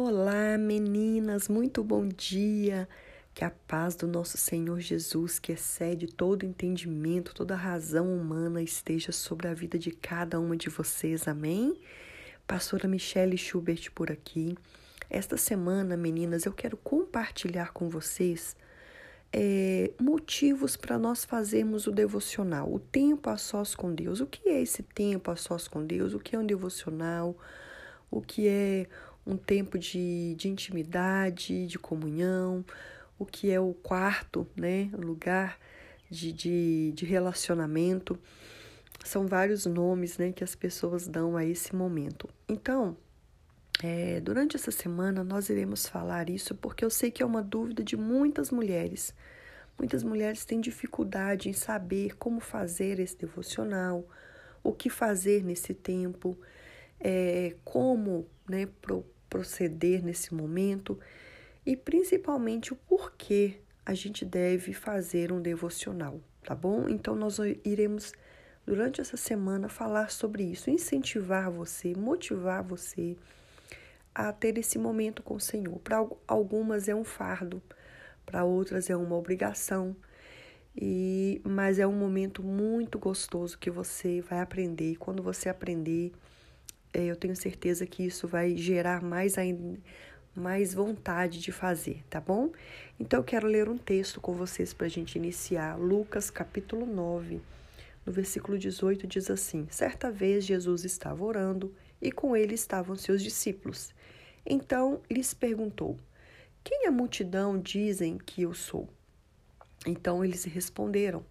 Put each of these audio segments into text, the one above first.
Olá, meninas, muito bom dia. Que a paz do nosso Senhor Jesus, que excede todo entendimento, toda razão humana, esteja sobre a vida de cada uma de vocês. Amém? Pastora Michelle Schubert por aqui. Esta semana, meninas, eu quero compartilhar com vocês é, motivos para nós fazermos o devocional, o tempo a sós com Deus. O que é esse tempo a sós com Deus? O que é um devocional? O que é um tempo de, de intimidade, de comunhão, o que é o quarto, né? Lugar de, de, de relacionamento. São vários nomes né, que as pessoas dão a esse momento. Então, é, durante essa semana nós iremos falar isso porque eu sei que é uma dúvida de muitas mulheres. Muitas mulheres têm dificuldade em saber como fazer esse devocional, o que fazer nesse tempo, é, como né, proceder nesse momento e principalmente o porquê a gente deve fazer um devocional, tá bom? Então nós iremos durante essa semana falar sobre isso, incentivar você, motivar você a ter esse momento com o Senhor. Para algumas é um fardo, para outras é uma obrigação. E mas é um momento muito gostoso que você vai aprender. Quando você aprender, eu tenho certeza que isso vai gerar mais ainda mais vontade de fazer, tá bom? Então eu quero ler um texto com vocês para a gente iniciar. Lucas capítulo 9, no versículo 18, diz assim: Certa vez Jesus estava orando e com ele estavam seus discípulos. Então lhes perguntou: Quem a multidão dizem que eu sou? Então eles responderam: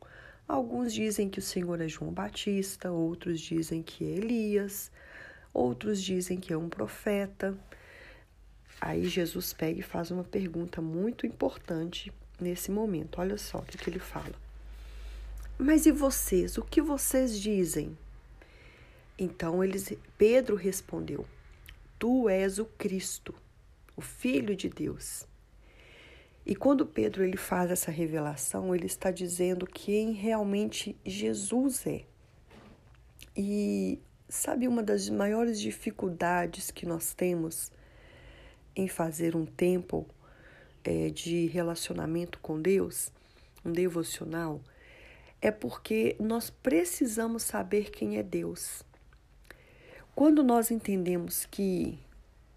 Alguns dizem que o Senhor é João Batista, outros dizem que é Elias outros dizem que é um profeta. Aí Jesus pega e faz uma pergunta muito importante nesse momento. Olha só o que, ele fala. Mas e vocês? O que vocês dizem? Então eles, Pedro respondeu: Tu és o Cristo, o Filho de Deus. E quando Pedro ele faz essa revelação, ele está dizendo quem realmente Jesus é. E Sabe uma das maiores dificuldades que nós temos em fazer um tempo é, de relacionamento com Deus, um devocional, é porque nós precisamos saber quem é Deus. Quando nós entendemos que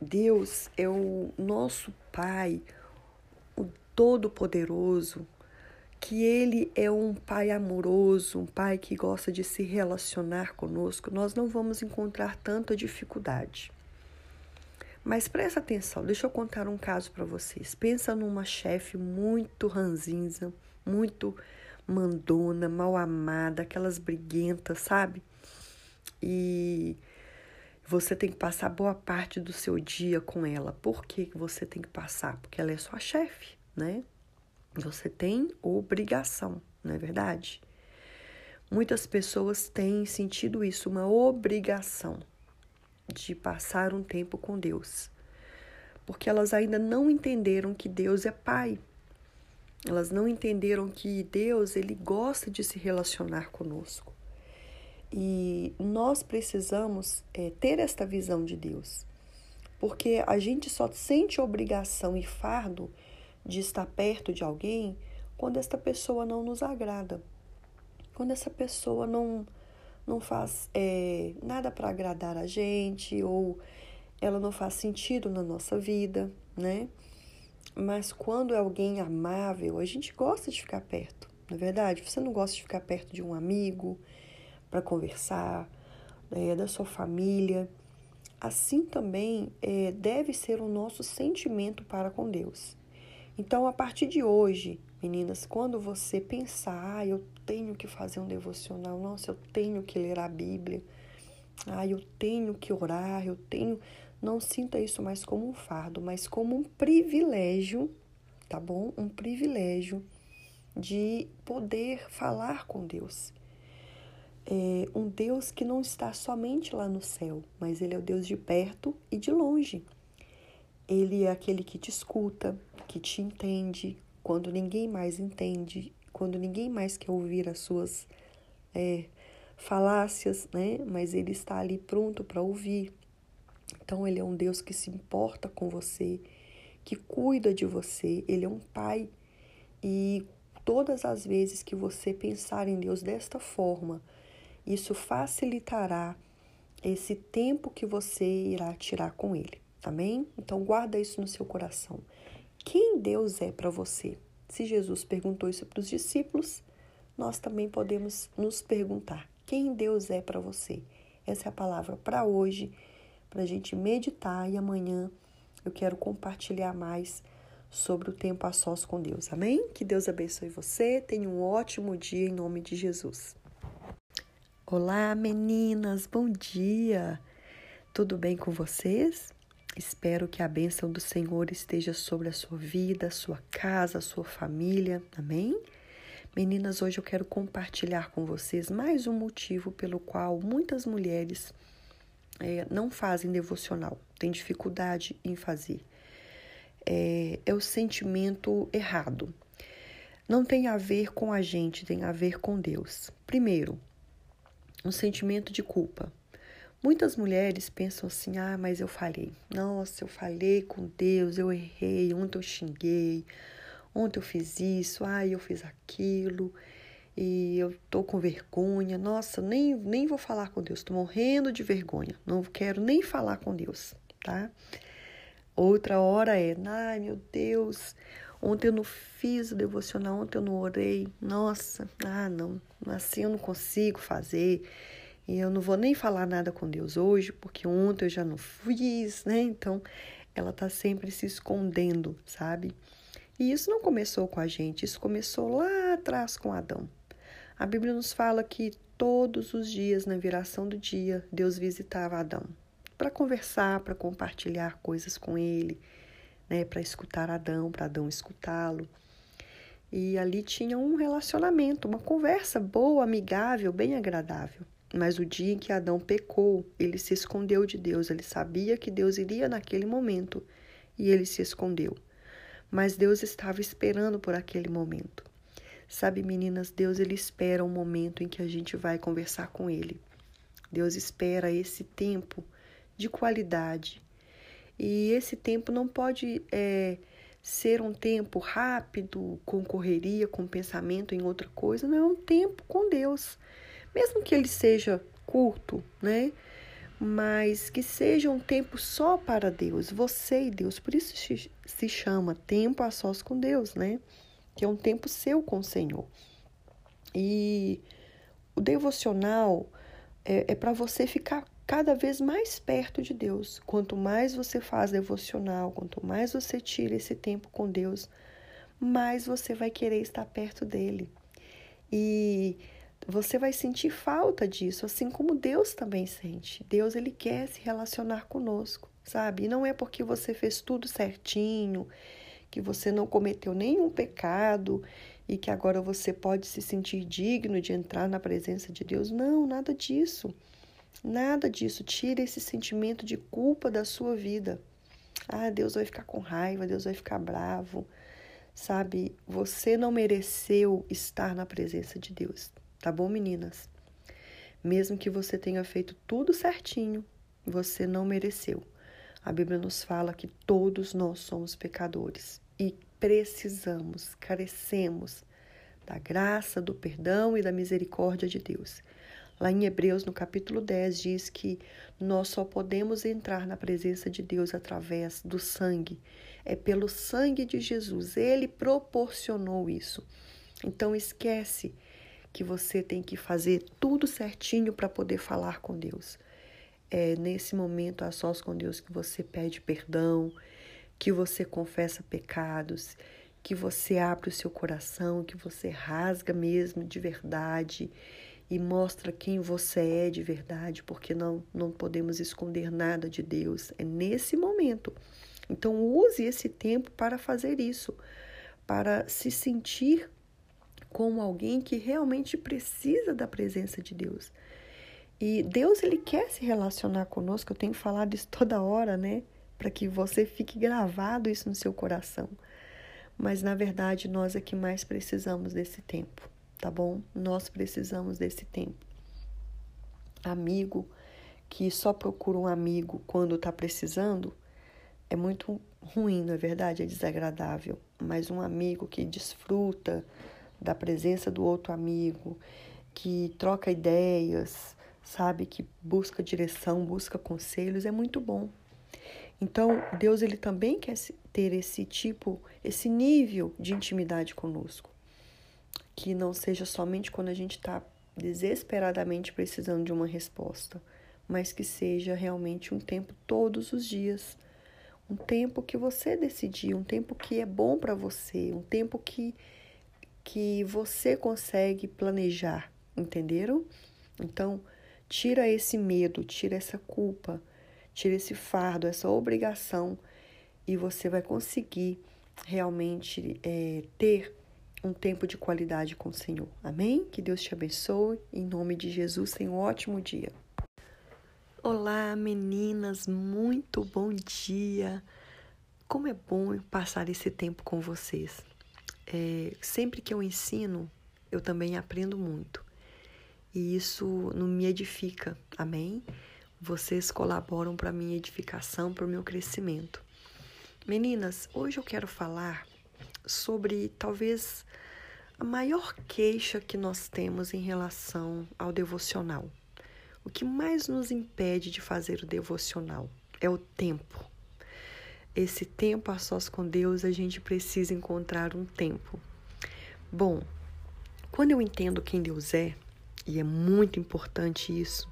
Deus é o nosso Pai, o Todo-Poderoso, que Ele é um Pai amoroso, um Pai que gosta de se relacionar conosco, nós não vamos encontrar tanta dificuldade. Mas presta atenção, deixa eu contar um caso para vocês. Pensa numa chefe muito ranzinza, muito mandona, mal amada, aquelas briguentas, sabe? E você tem que passar boa parte do seu dia com ela. Por que você tem que passar? Porque ela é sua chefe, né? Você tem obrigação, não é verdade? Muitas pessoas têm sentido isso, uma obrigação de passar um tempo com Deus, porque elas ainda não entenderam que Deus é Pai. Elas não entenderam que Deus ele gosta de se relacionar conosco. E nós precisamos é, ter esta visão de Deus, porque a gente só sente obrigação e fardo de estar perto de alguém quando esta pessoa não nos agrada, quando essa pessoa não, não faz é, nada para agradar a gente ou ela não faz sentido na nossa vida, né? Mas quando é alguém amável, a gente gosta de ficar perto, não é verdade? Você não gosta de ficar perto de um amigo para conversar, é, da sua família. Assim também é, deve ser o nosso sentimento para com Deus. Então, a partir de hoje, meninas, quando você pensar, ah, eu tenho que fazer um devocional, nossa, eu tenho que ler a Bíblia, ah, eu tenho que orar, eu tenho. Não sinta isso mais como um fardo, mas como um privilégio, tá bom? Um privilégio de poder falar com Deus. É um Deus que não está somente lá no céu, mas Ele é o Deus de perto e de longe. Ele é aquele que te escuta, que te entende quando ninguém mais entende, quando ninguém mais quer ouvir as suas é, falácias, né? Mas ele está ali pronto para ouvir. Então, Ele é um Deus que se importa com você, que cuida de você, Ele é um Pai. E todas as vezes que você pensar em Deus desta forma, isso facilitará esse tempo que você irá tirar com Ele. Amém? Então, guarda isso no seu coração. Quem Deus é para você? Se Jesus perguntou isso para os discípulos, nós também podemos nos perguntar: quem Deus é para você? Essa é a palavra para hoje, para a gente meditar e amanhã eu quero compartilhar mais sobre o tempo a sós com Deus. Amém? Que Deus abençoe você. Tenha um ótimo dia em nome de Jesus. Olá, meninas, bom dia. Tudo bem com vocês? Espero que a bênção do Senhor esteja sobre a sua vida, a sua casa, a sua família. Amém? Meninas, hoje eu quero compartilhar com vocês mais um motivo pelo qual muitas mulheres é, não fazem devocional, têm dificuldade em fazer. É, é o sentimento errado. Não tem a ver com a gente, tem a ver com Deus. Primeiro, um sentimento de culpa. Muitas mulheres pensam assim: ah, mas eu falei. Nossa, eu falei com Deus, eu errei. Ontem eu xinguei, ontem eu fiz isso, ah, eu fiz aquilo e eu tô com vergonha. Nossa, nem, nem vou falar com Deus, tô morrendo de vergonha. Não quero nem falar com Deus, tá? Outra hora é: ai meu Deus, ontem eu não fiz o devocional, ontem eu não orei. Nossa, ah, não, assim eu não consigo fazer e eu não vou nem falar nada com Deus hoje, porque ontem eu já não fiz, né? Então, ela tá sempre se escondendo, sabe? E isso não começou com a gente, isso começou lá atrás com Adão. A Bíblia nos fala que todos os dias, na viração do dia, Deus visitava Adão para conversar, para compartilhar coisas com ele, né, para escutar Adão, para Adão escutá-lo. E ali tinha um relacionamento, uma conversa boa, amigável, bem agradável. Mas o dia em que Adão pecou, ele se escondeu de Deus. Ele sabia que Deus iria naquele momento e ele se escondeu. Mas Deus estava esperando por aquele momento. Sabe, meninas, Deus ele espera um momento em que a gente vai conversar com ele. Deus espera esse tempo de qualidade. E esse tempo não pode é, ser um tempo rápido, com correria, com pensamento em outra coisa. Não é um tempo com Deus mesmo que ele seja curto, né? Mas que seja um tempo só para Deus, você e Deus. Por isso se chama tempo a sós com Deus, né? Que é um tempo seu com o Senhor. E o devocional é, é para você ficar cada vez mais perto de Deus. Quanto mais você faz devocional, quanto mais você tira esse tempo com Deus, mais você vai querer estar perto dele. E você vai sentir falta disso, assim como Deus também sente. Deus ele quer se relacionar conosco, sabe? E não é porque você fez tudo certinho, que você não cometeu nenhum pecado e que agora você pode se sentir digno de entrar na presença de Deus. Não, nada disso. Nada disso. Tira esse sentimento de culpa da sua vida. Ah, Deus vai ficar com raiva, Deus vai ficar bravo. Sabe, você não mereceu estar na presença de Deus. Tá bom, meninas? Mesmo que você tenha feito tudo certinho, você não mereceu. A Bíblia nos fala que todos nós somos pecadores e precisamos, carecemos da graça, do perdão e da misericórdia de Deus. Lá em Hebreus, no capítulo 10, diz que nós só podemos entrar na presença de Deus através do sangue. É pelo sangue de Jesus. Ele proporcionou isso. Então esquece que você tem que fazer tudo certinho para poder falar com Deus. É nesse momento a sós com Deus que você pede perdão, que você confessa pecados, que você abre o seu coração, que você rasga mesmo de verdade e mostra quem você é de verdade, porque não não podemos esconder nada de Deus. É nesse momento. Então use esse tempo para fazer isso, para se sentir como alguém que realmente precisa da presença de Deus. E Deus ele quer se relacionar conosco, eu tenho falado isso toda hora, né? Para que você fique gravado isso no seu coração. Mas na verdade nós é que mais precisamos desse tempo, tá bom? Nós precisamos desse tempo. Amigo, que só procura um amigo quando está precisando é muito ruim, não é verdade? É desagradável. Mas um amigo que desfruta da presença do outro amigo, que troca ideias, sabe, que busca direção, busca conselhos, é muito bom. Então, Deus ele também quer ter esse tipo, esse nível de intimidade conosco. Que não seja somente quando a gente está desesperadamente precisando de uma resposta, mas que seja realmente um tempo todos os dias. Um tempo que você decidir, um tempo que é bom para você, um tempo que, que você consegue planejar, entenderam? Então, tira esse medo, tira essa culpa, tira esse fardo, essa obrigação e você vai conseguir realmente é, ter um tempo de qualidade com o Senhor. Amém? Que Deus te abençoe. Em nome de Jesus, tenha um ótimo dia. Olá, meninas, muito bom dia. Como é bom passar esse tempo com vocês. É, sempre que eu ensino, eu também aprendo muito. E isso não me edifica, amém? Vocês colaboram para a minha edificação, para o meu crescimento. Meninas, hoje eu quero falar sobre talvez a maior queixa que nós temos em relação ao devocional. O que mais nos impede de fazer o devocional é o tempo. Esse tempo a sós com Deus, a gente precisa encontrar um tempo. Bom, quando eu entendo quem Deus é, e é muito importante isso,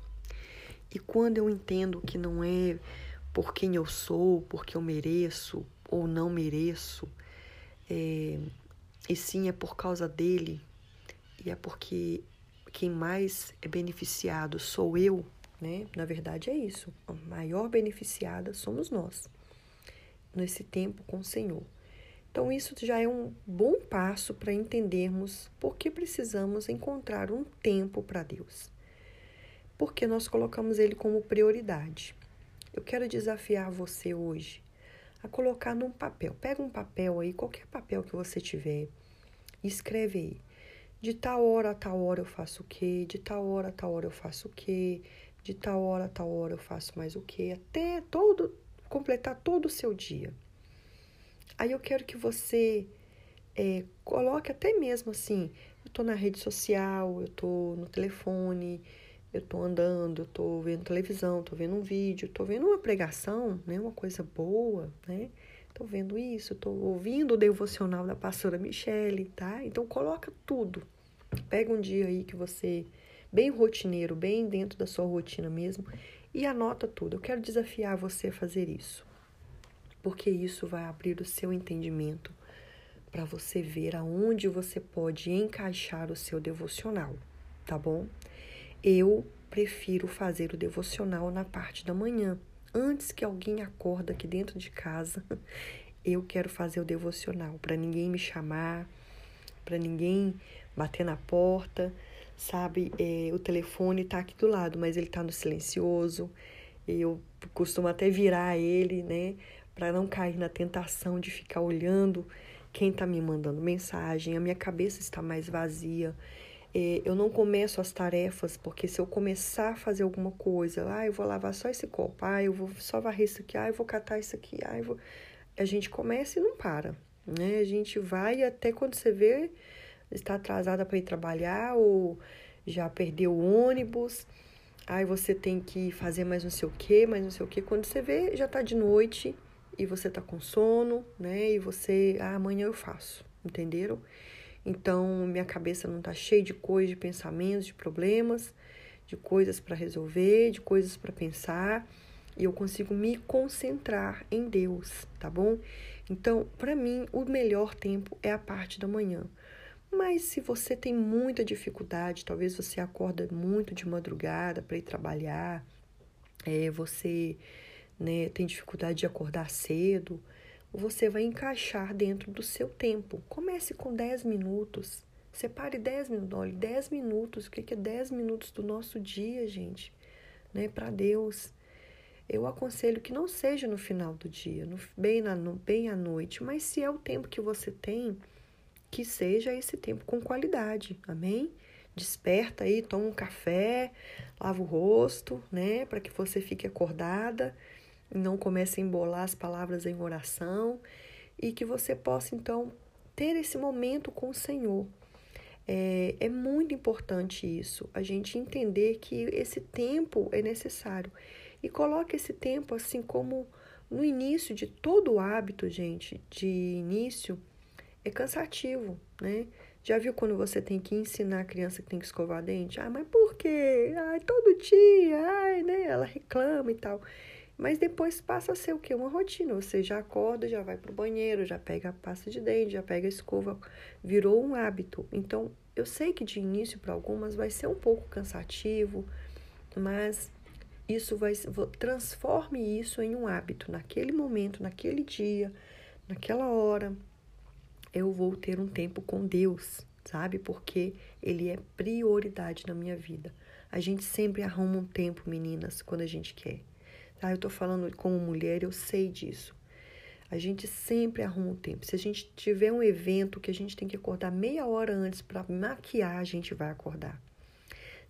e quando eu entendo que não é por quem eu sou, porque eu mereço ou não mereço, é, e sim é por causa dele, e é porque quem mais é beneficiado sou eu, né? Na verdade é isso. A maior beneficiada somos nós nesse tempo com o Senhor. Então, isso já é um bom passo para entendermos por que precisamos encontrar um tempo para Deus. Porque nós colocamos Ele como prioridade. Eu quero desafiar você hoje a colocar num papel. Pega um papel aí, qualquer papel que você tiver, escreve aí. De tal hora a tal hora eu faço o quê? De tal hora a tal hora eu faço o quê? De tal hora a tal hora eu faço mais o quê? Até todo completar todo o seu dia. Aí eu quero que você é, coloque até mesmo assim, eu tô na rede social, eu tô no telefone, eu tô andando, eu tô vendo televisão, tô vendo um vídeo, tô vendo uma pregação, né, uma coisa boa, né? Tô vendo isso, tô ouvindo o devocional da pastora Michele, tá? Então coloca tudo. Pega um dia aí que você bem rotineiro, bem dentro da sua rotina mesmo e anota tudo. Eu quero desafiar você a fazer isso. Porque isso vai abrir o seu entendimento para você ver aonde você pode encaixar o seu devocional, tá bom? Eu prefiro fazer o devocional na parte da manhã. Antes que alguém acorda aqui dentro de casa, eu quero fazer o devocional para ninguém me chamar, para ninguém bater na porta, sabe? É, o telefone está aqui do lado, mas ele está no silencioso. Eu costumo até virar ele, né? Para não cair na tentação de ficar olhando quem está me mandando mensagem. A minha cabeça está mais vazia. É, eu não começo as tarefas, porque se eu começar a fazer alguma coisa, ah, eu vou lavar só esse copo, ah, eu vou só varrer isso aqui, ah, eu vou catar isso aqui, ah, eu vou... A gente começa e não para, né? A gente vai até quando você vê, está atrasada para ir trabalhar ou já perdeu o ônibus, aí você tem que fazer mais não sei o que, mais não sei o que. Quando você vê, já está de noite e você está com sono, né? E você, ah, amanhã eu faço, entenderam? Então, minha cabeça não está cheia de coisas, de pensamentos, de problemas, de coisas para resolver, de coisas para pensar, e eu consigo me concentrar em Deus, tá bom? Então, para mim, o melhor tempo é a parte da manhã. Mas se você tem muita dificuldade, talvez você acorda muito de madrugada para ir trabalhar, é, você né, tem dificuldade de acordar cedo, você vai encaixar dentro do seu tempo. Comece com 10 minutos. Separe 10 minutos. Olha, 10 minutos. O que é 10 minutos do nosso dia, gente? Né? Para Deus. Eu aconselho que não seja no final do dia, no, bem, na, no, bem à noite, mas se é o tempo que você tem, que seja esse tempo com qualidade. Amém? desperta aí, toma um café, lava o rosto, né, para que você fique acordada e não comece a embolar as palavras em oração e que você possa então ter esse momento com o Senhor. É, é muito importante isso, a gente entender que esse tempo é necessário. E coloque esse tempo assim como no início de todo o hábito, gente, de início, é cansativo, né? Já viu quando você tem que ensinar a criança que tem que escovar dente? Ah, mas por quê? Ai, todo dia, ai, né? Ela reclama e tal. Mas depois passa a ser o quê? Uma rotina. Você já acorda, já vai pro banheiro, já pega a pasta de dente, já pega a escova. Virou um hábito. Então, eu sei que de início para algumas vai ser um pouco cansativo, mas isso vai transforme isso em um hábito. Naquele momento, naquele dia, naquela hora, eu vou ter um tempo com Deus, sabe? Porque Ele é prioridade na minha vida. A gente sempre arruma um tempo, meninas, quando a gente quer. Tá? Eu tô falando como mulher, eu sei disso. A gente sempre arruma um tempo. Se a gente tiver um evento que a gente tem que acordar meia hora antes para maquiar, a gente vai acordar.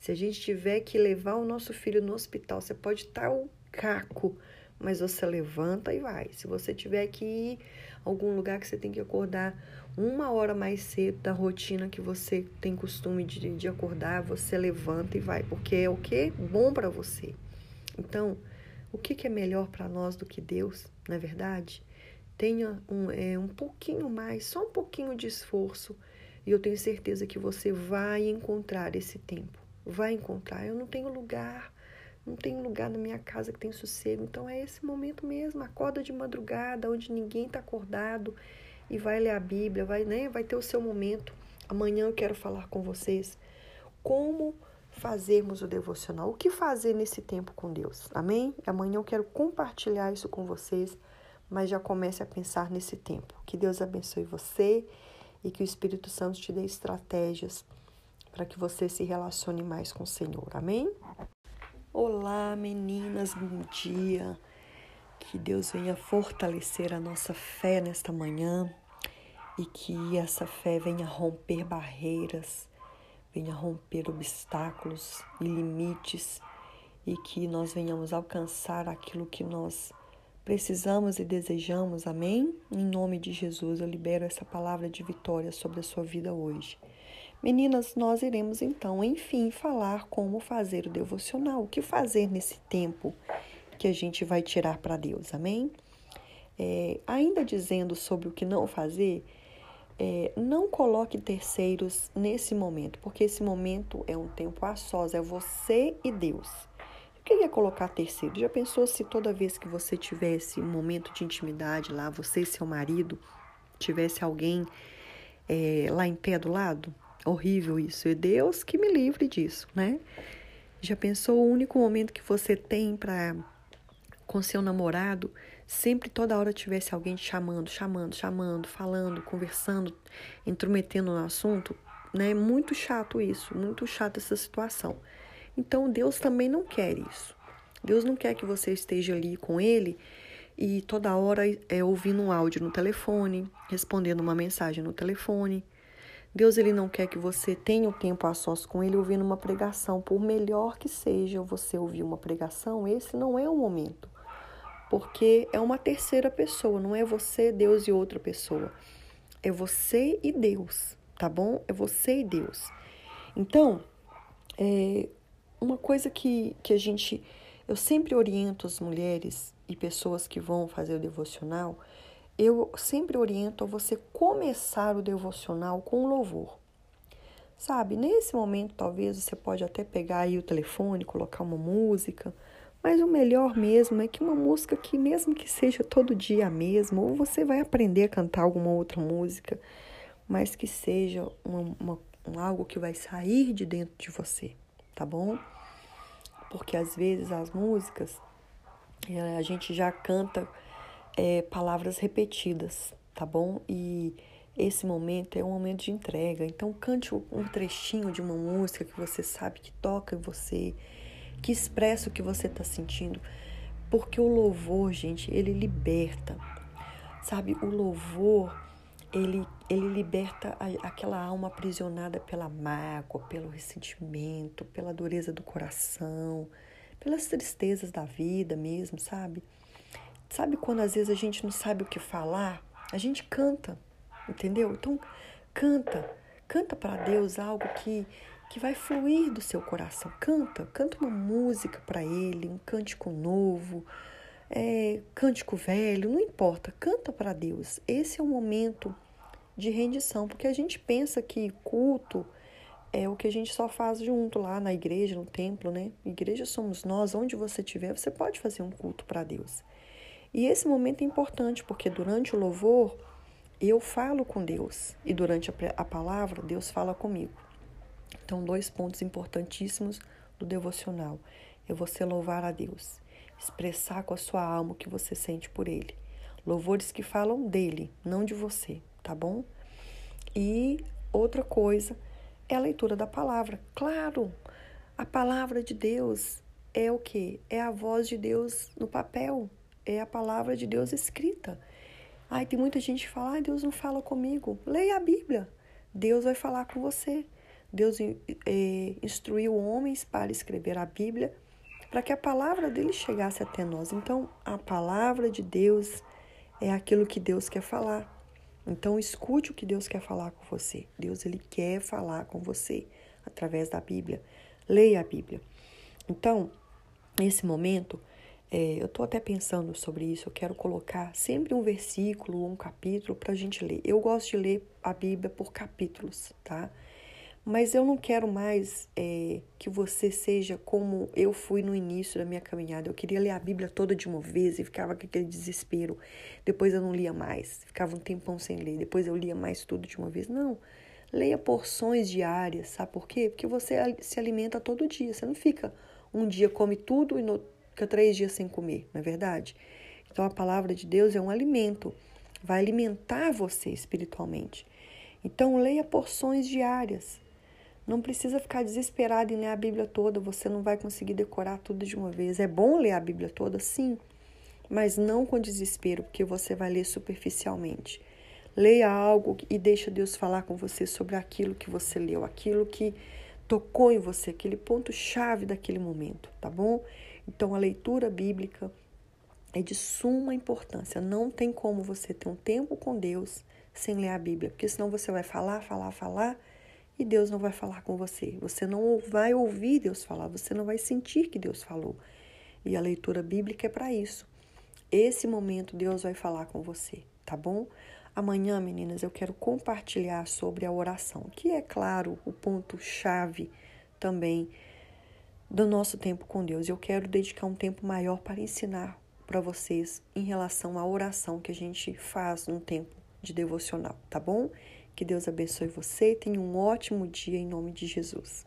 Se a gente tiver que levar o nosso filho no hospital, você pode estar o caco, mas você levanta e vai. Se você tiver que ir algum lugar que você tem que acordar uma hora mais cedo da rotina que você tem costume de, de acordar, você levanta e vai, porque é o que? Bom para você. Então, o que, que é melhor para nós do que Deus, não é verdade? Tenha um, é, um pouquinho mais, só um pouquinho de esforço, e eu tenho certeza que você vai encontrar esse tempo. Vai encontrar. Eu não tenho lugar não tem lugar na minha casa que tem sossego. Então é esse momento mesmo, acorda de madrugada, onde ninguém está acordado e vai ler a Bíblia, vai, né, vai ter o seu momento. Amanhã eu quero falar com vocês como fazermos o devocional, o que fazer nesse tempo com Deus. Amém? Amanhã eu quero compartilhar isso com vocês, mas já comece a pensar nesse tempo. Que Deus abençoe você e que o Espírito Santo te dê estratégias para que você se relacione mais com o Senhor. Amém? Olá, meninas, bom dia. Que Deus venha fortalecer a nossa fé nesta manhã e que essa fé venha romper barreiras, venha romper obstáculos e limites e que nós venhamos alcançar aquilo que nós precisamos e desejamos. Amém? Em nome de Jesus, eu libero essa palavra de vitória sobre a sua vida hoje. Meninas, nós iremos então, enfim, falar como fazer o devocional, o que fazer nesse tempo que a gente vai tirar para Deus, amém? É, ainda dizendo sobre o que não fazer, é, não coloque terceiros nesse momento, porque esse momento é um tempo a sós, é você e Deus. O que colocar terceiro? Já pensou se toda vez que você tivesse um momento de intimidade lá, você e seu marido, tivesse alguém é, lá em pé do lado? Horrível isso. E Deus que me livre disso, né? Já pensou o único momento que você tem para com seu namorado, sempre toda hora tivesse alguém te chamando, chamando, chamando, falando, conversando, intrometendo no assunto, né? Muito chato isso, muito chato essa situação. Então Deus também não quer isso. Deus não quer que você esteja ali com ele e toda hora é ouvindo um áudio no telefone, respondendo uma mensagem no telefone, Deus ele não quer que você tenha o tempo a sós com ele ouvindo uma pregação, por melhor que seja você ouvir uma pregação, esse não é o momento. Porque é uma terceira pessoa, não é você, Deus e outra pessoa. É você e Deus, tá bom? É você e Deus. Então, é uma coisa que, que a gente. Eu sempre oriento as mulheres e pessoas que vão fazer o devocional eu sempre oriento a você começar o devocional com louvor. Sabe, nesse momento talvez você pode até pegar aí o telefone, colocar uma música, mas o melhor mesmo é que uma música que mesmo que seja todo dia a mesma, ou você vai aprender a cantar alguma outra música, mas que seja uma, uma, um, algo que vai sair de dentro de você, tá bom? Porque às vezes as músicas eh, a gente já canta é, palavras repetidas, tá bom? E esse momento é um momento de entrega. Então, cante um trechinho de uma música que você sabe que toca em você, que expressa o que você está sentindo. Porque o louvor, gente, ele liberta. Sabe, o louvor, ele, ele liberta aquela alma aprisionada pela mágoa, pelo ressentimento, pela dureza do coração, pelas tristezas da vida mesmo, sabe? Sabe quando às vezes a gente não sabe o que falar? A gente canta, entendeu? Então, canta, canta para Deus algo que que vai fluir do seu coração. Canta, canta uma música para Ele, um cântico novo, é, cântico velho, não importa, canta para Deus. Esse é o momento de rendição, porque a gente pensa que culto é o que a gente só faz junto lá na igreja, no templo, né? Igreja somos nós, onde você estiver, você pode fazer um culto para Deus. E esse momento é importante, porque durante o louvor eu falo com Deus e durante a palavra Deus fala comigo. Então, dois pontos importantíssimos do devocional é você louvar a Deus, expressar com a sua alma o que você sente por Ele. Louvores que falam dele, não de você, tá bom? E outra coisa é a leitura da palavra. Claro, a palavra de Deus é o que? É a voz de Deus no papel, é a palavra de Deus escrita. Ai, tem muita gente que fala, Deus não fala comigo. Leia a Bíblia. Deus vai falar com você. Deus é, instruiu homens para escrever a Bíblia para que a palavra dele chegasse até nós. Então, a palavra de Deus é aquilo que Deus quer falar. Então, escute o que Deus quer falar com você. Deus ele quer falar com você através da Bíblia. Leia a Bíblia. Então, nesse momento, é, eu estou até pensando sobre isso. Eu quero colocar sempre um versículo, um capítulo para a gente ler. Eu gosto de ler a Bíblia por capítulos, tá? Mas eu não quero mais é, que você seja como eu fui no início da minha caminhada. Eu queria ler a Bíblia toda de uma vez e ficava com aquele desespero. Depois eu não lia mais, ficava um tempão sem ler. Depois eu lia mais tudo de uma vez. Não. Leia porções diárias, sabe por quê? Porque você se alimenta todo dia. Você não fica um dia come tudo e no, fica três dias sem comer, não é verdade? Então a palavra de Deus é um alimento, vai alimentar você espiritualmente. Então leia porções diárias. Não precisa ficar desesperado em ler a Bíblia toda, você não vai conseguir decorar tudo de uma vez. É bom ler a Bíblia toda, sim, mas não com desespero, porque você vai ler superficialmente. Leia algo e deixa Deus falar com você sobre aquilo que você leu, aquilo que tocou em você, aquele ponto-chave daquele momento, tá bom? Então, a leitura bíblica é de suma importância. Não tem como você ter um tempo com Deus sem ler a Bíblia, porque senão você vai falar, falar, falar e Deus não vai falar com você. Você não vai ouvir Deus falar, você não vai sentir que Deus falou. E a leitura bíblica é para isso. Esse momento Deus vai falar com você, tá bom? Amanhã, meninas, eu quero compartilhar sobre a oração, que é claro o ponto chave também do nosso tempo com Deus. Eu quero dedicar um tempo maior para ensinar para vocês em relação à oração que a gente faz no tempo de devocional, tá bom? Que Deus abençoe você e tenha um ótimo dia em nome de Jesus.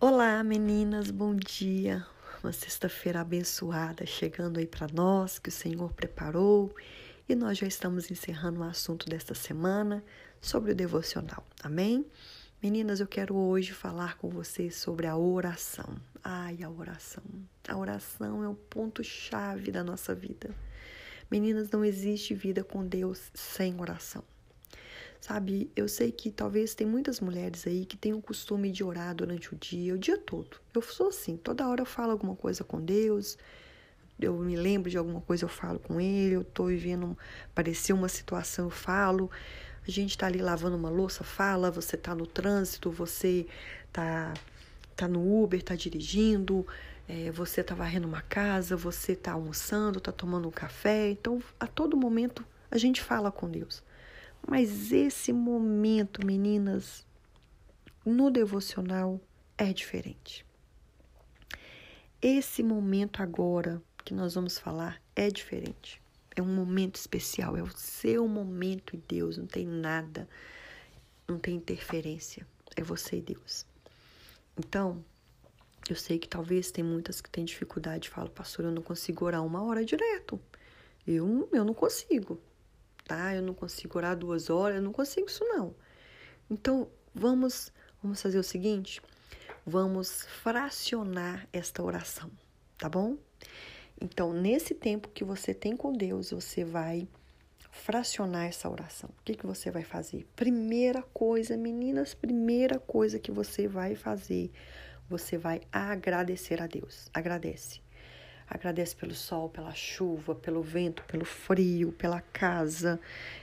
Olá, meninas, bom dia. Uma sexta-feira abençoada chegando aí para nós, que o Senhor preparou. E nós já estamos encerrando o assunto desta semana sobre o devocional. Amém? Meninas, eu quero hoje falar com vocês sobre a oração. Ai, a oração. A oração é o ponto-chave da nossa vida. Meninas, não existe vida com Deus sem oração. Sabe, eu sei que talvez tem muitas mulheres aí que têm o costume de orar durante o dia, o dia todo. Eu sou assim, toda hora eu falo alguma coisa com Deus, eu me lembro de alguma coisa, eu falo com Ele, eu tô vivendo, apareceu uma situação, eu falo. A gente tá ali lavando uma louça, fala, você tá no trânsito, você tá, tá no Uber, tá dirigindo, é, você tá varrendo uma casa, você tá almoçando, tá tomando um café. Então, a todo momento, a gente fala com Deus. Mas esse momento, meninas, no devocional é diferente. Esse momento agora que nós vamos falar é diferente. É um momento especial, é o seu momento e Deus, não tem nada, não tem interferência. É você e Deus. Então, eu sei que talvez tem muitas que têm dificuldade, falam, pastor, eu não consigo orar uma hora direto. Eu, eu não consigo tá? Eu não consigo orar duas horas, eu não consigo isso não. Então, vamos, vamos fazer o seguinte, vamos fracionar esta oração, tá bom? Então, nesse tempo que você tem com Deus, você vai fracionar essa oração. O que, que você vai fazer? Primeira coisa, meninas, primeira coisa que você vai fazer, você vai agradecer a Deus. Agradece. Agradece pelo sol, pela chuva, pelo vento, pelo frio, pela casa,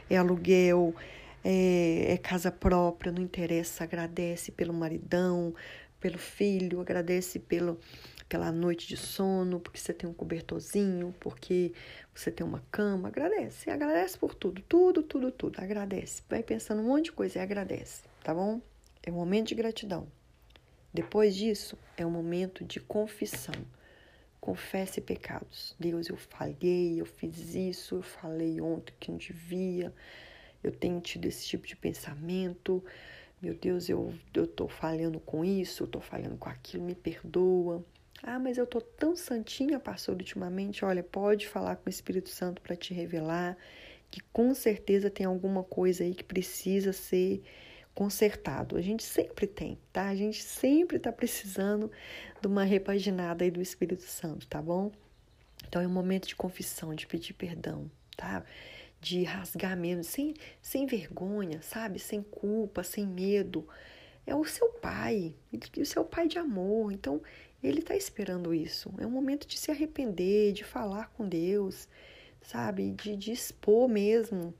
é aluguel, é, é casa própria, não interessa. Agradece pelo maridão, pelo filho, agradece pelo, pela noite de sono, porque você tem um cobertorzinho, porque você tem uma cama. Agradece, agradece por tudo, tudo, tudo, tudo. Agradece. Vai pensando um monte de coisa e agradece, tá bom? É um momento de gratidão. Depois disso, é um momento de confissão. Confesse pecados. Deus, eu falhei, eu fiz isso, eu falei ontem que não devia, eu tenho tido esse tipo de pensamento meu Deus, eu, eu tô falhando com isso, eu tô falhando com aquilo, me perdoa. Ah, mas eu tô tão santinha, pastor, ultimamente. Olha, pode falar com o Espírito Santo para te revelar que com certeza tem alguma coisa aí que precisa ser consertado. A gente sempre tem, tá? A gente sempre tá precisando de uma repaginada aí do Espírito Santo, tá bom? Então é um momento de confissão, de pedir perdão, tá? de rasgar mesmo, sem, sem vergonha, sabe? Sem culpa, sem medo. É o seu pai, o seu pai de amor. Então, ele está esperando isso. É um momento de se arrepender, de falar com Deus, sabe? De, de expor mesmo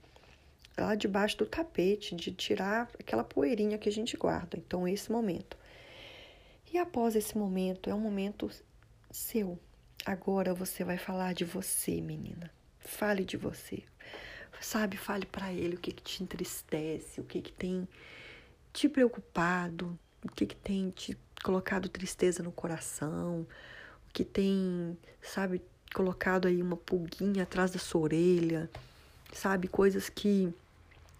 lá debaixo do tapete, de tirar aquela poeirinha que a gente guarda. Então, esse momento. E após esse momento, é um momento seu. Agora você vai falar de você, menina. Fale de você sabe? Fale para ele o que, que te entristece, o que, que tem te preocupado, o que, que tem te colocado tristeza no coração, o que tem, sabe, colocado aí uma pulguinha atrás da sua orelha, sabe? Coisas que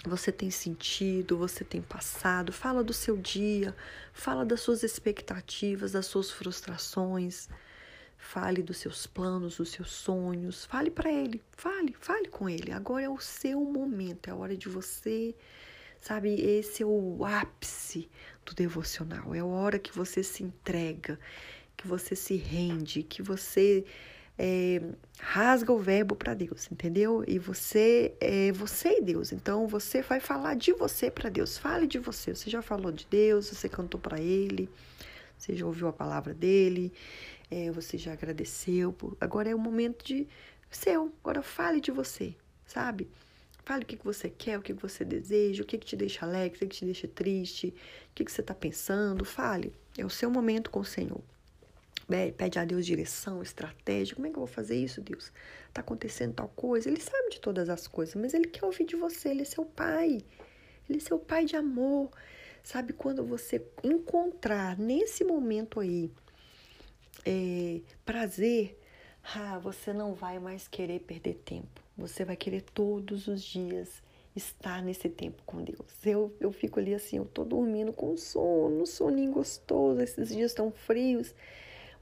você tem sentido, você tem passado. Fala do seu dia, fala das suas expectativas, das suas frustrações. Fale dos seus planos, dos seus sonhos. Fale para ele. Fale, fale com ele. Agora é o seu momento. É a hora de você, sabe? Esse é o ápice do devocional. É a hora que você se entrega, que você se rende, que você é, rasga o verbo para Deus, entendeu? E você é você e Deus. Então você vai falar de você para Deus. Fale de você. Você já falou de Deus, você cantou para Ele, você já ouviu a palavra dele é, você já agradeceu. Agora é o momento de seu. Agora fale de você, sabe? Fale o que, que você quer, o que, que você deseja, o que, que te deixa alegre, o que, que te deixa triste, o que, que você está pensando. Fale. É o seu momento com o Senhor. Pede a Deus direção, estratégia. Como é que eu vou fazer isso, Deus? Está acontecendo tal coisa. Ele sabe de todas as coisas, mas ele quer ouvir de você. Ele é seu pai. Ele é seu pai de amor. Sabe quando você encontrar nesse momento aí é, prazer, ah, você não vai mais querer perder tempo. Você vai querer todos os dias estar nesse tempo com Deus. Eu, eu fico ali assim, eu tô dormindo com sono, soninho gostoso, esses dias estão frios,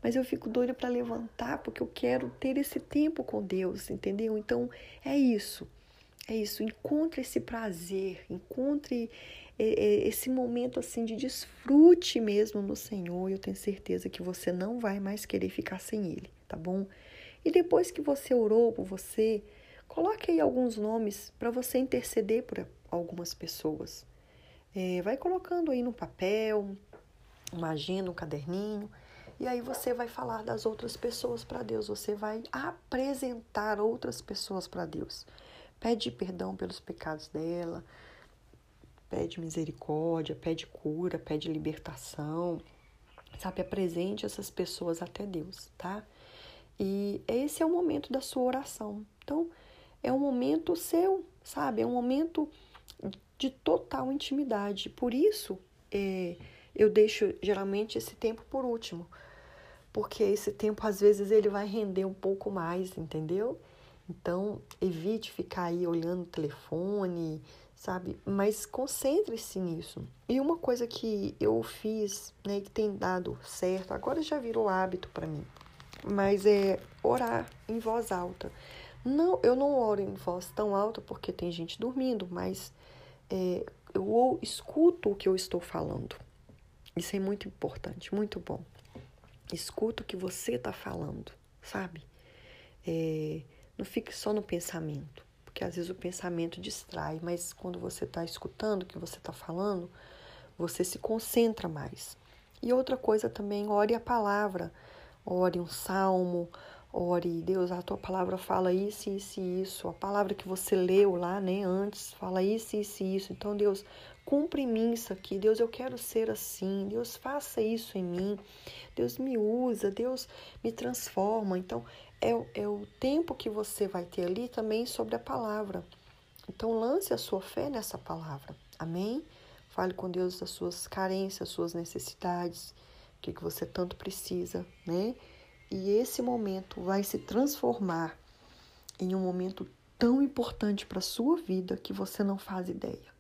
mas eu fico doida para levantar porque eu quero ter esse tempo com Deus, entendeu? Então é isso. É isso, encontre esse prazer, encontre esse momento assim de desfrute mesmo no Senhor. Eu tenho certeza que você não vai mais querer ficar sem Ele, tá bom? E depois que você orou por você, coloque aí alguns nomes para você interceder por algumas pessoas. É, vai colocando aí no papel, uma agenda, um caderninho, e aí você vai falar das outras pessoas para Deus. Você vai apresentar outras pessoas para Deus. Pede perdão pelos pecados dela, pede misericórdia, pede cura, pede libertação, sabe? Apresente essas pessoas até Deus, tá? E esse é o momento da sua oração. Então, é um momento seu, sabe? É um momento de total intimidade. Por isso, é, eu deixo geralmente esse tempo por último, porque esse tempo às vezes ele vai render um pouco mais, entendeu? Então, evite ficar aí olhando o telefone, sabe? Mas concentre-se nisso. E uma coisa que eu fiz, né, que tem dado certo, agora já virou hábito para mim, mas é orar em voz alta. Não, eu não oro em voz tão alta porque tem gente dormindo, mas é, eu escuto o que eu estou falando. Isso é muito importante, muito bom. Escuta o que você está falando, sabe? É, não fique só no pensamento porque às vezes o pensamento distrai, mas quando você está escutando o que você está falando, você se concentra mais. E outra coisa também, ore a palavra, ore um salmo, ore, Deus, a tua palavra fala isso, isso e isso, a palavra que você leu lá, né, antes, fala isso, isso e isso. Então, Deus, cumpre em mim isso aqui, Deus, eu quero ser assim, Deus, faça isso em mim, Deus me usa, Deus me transforma. Então, é, é o tempo que você vai ter ali também sobre a palavra. Então, lance a sua fé nessa palavra, amém? Fale com Deus das suas carências, suas necessidades, o que, que você tanto precisa, né? E esse momento vai se transformar em um momento tão importante para a sua vida que você não faz ideia.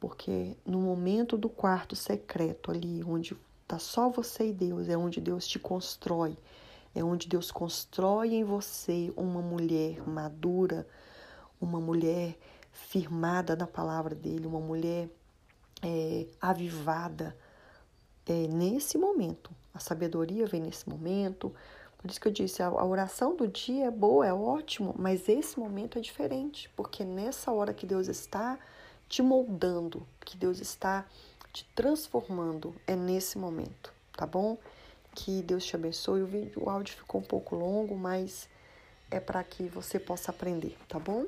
Porque no momento do quarto secreto, ali onde está só você e Deus, é onde Deus te constrói, é onde Deus constrói em você uma mulher madura, uma mulher firmada na palavra dele, uma mulher é, avivada. É nesse momento. A sabedoria vem nesse momento. Por isso que eu disse, a, oração do dia é boa, é ótimo, mas esse momento é diferente, porque nessa hora que Deus está te moldando, que Deus está te transformando, é nesse momento, tá bom? Que Deus te abençoe. O vídeo, o áudio ficou um pouco longo, mas é para que você possa aprender, tá bom?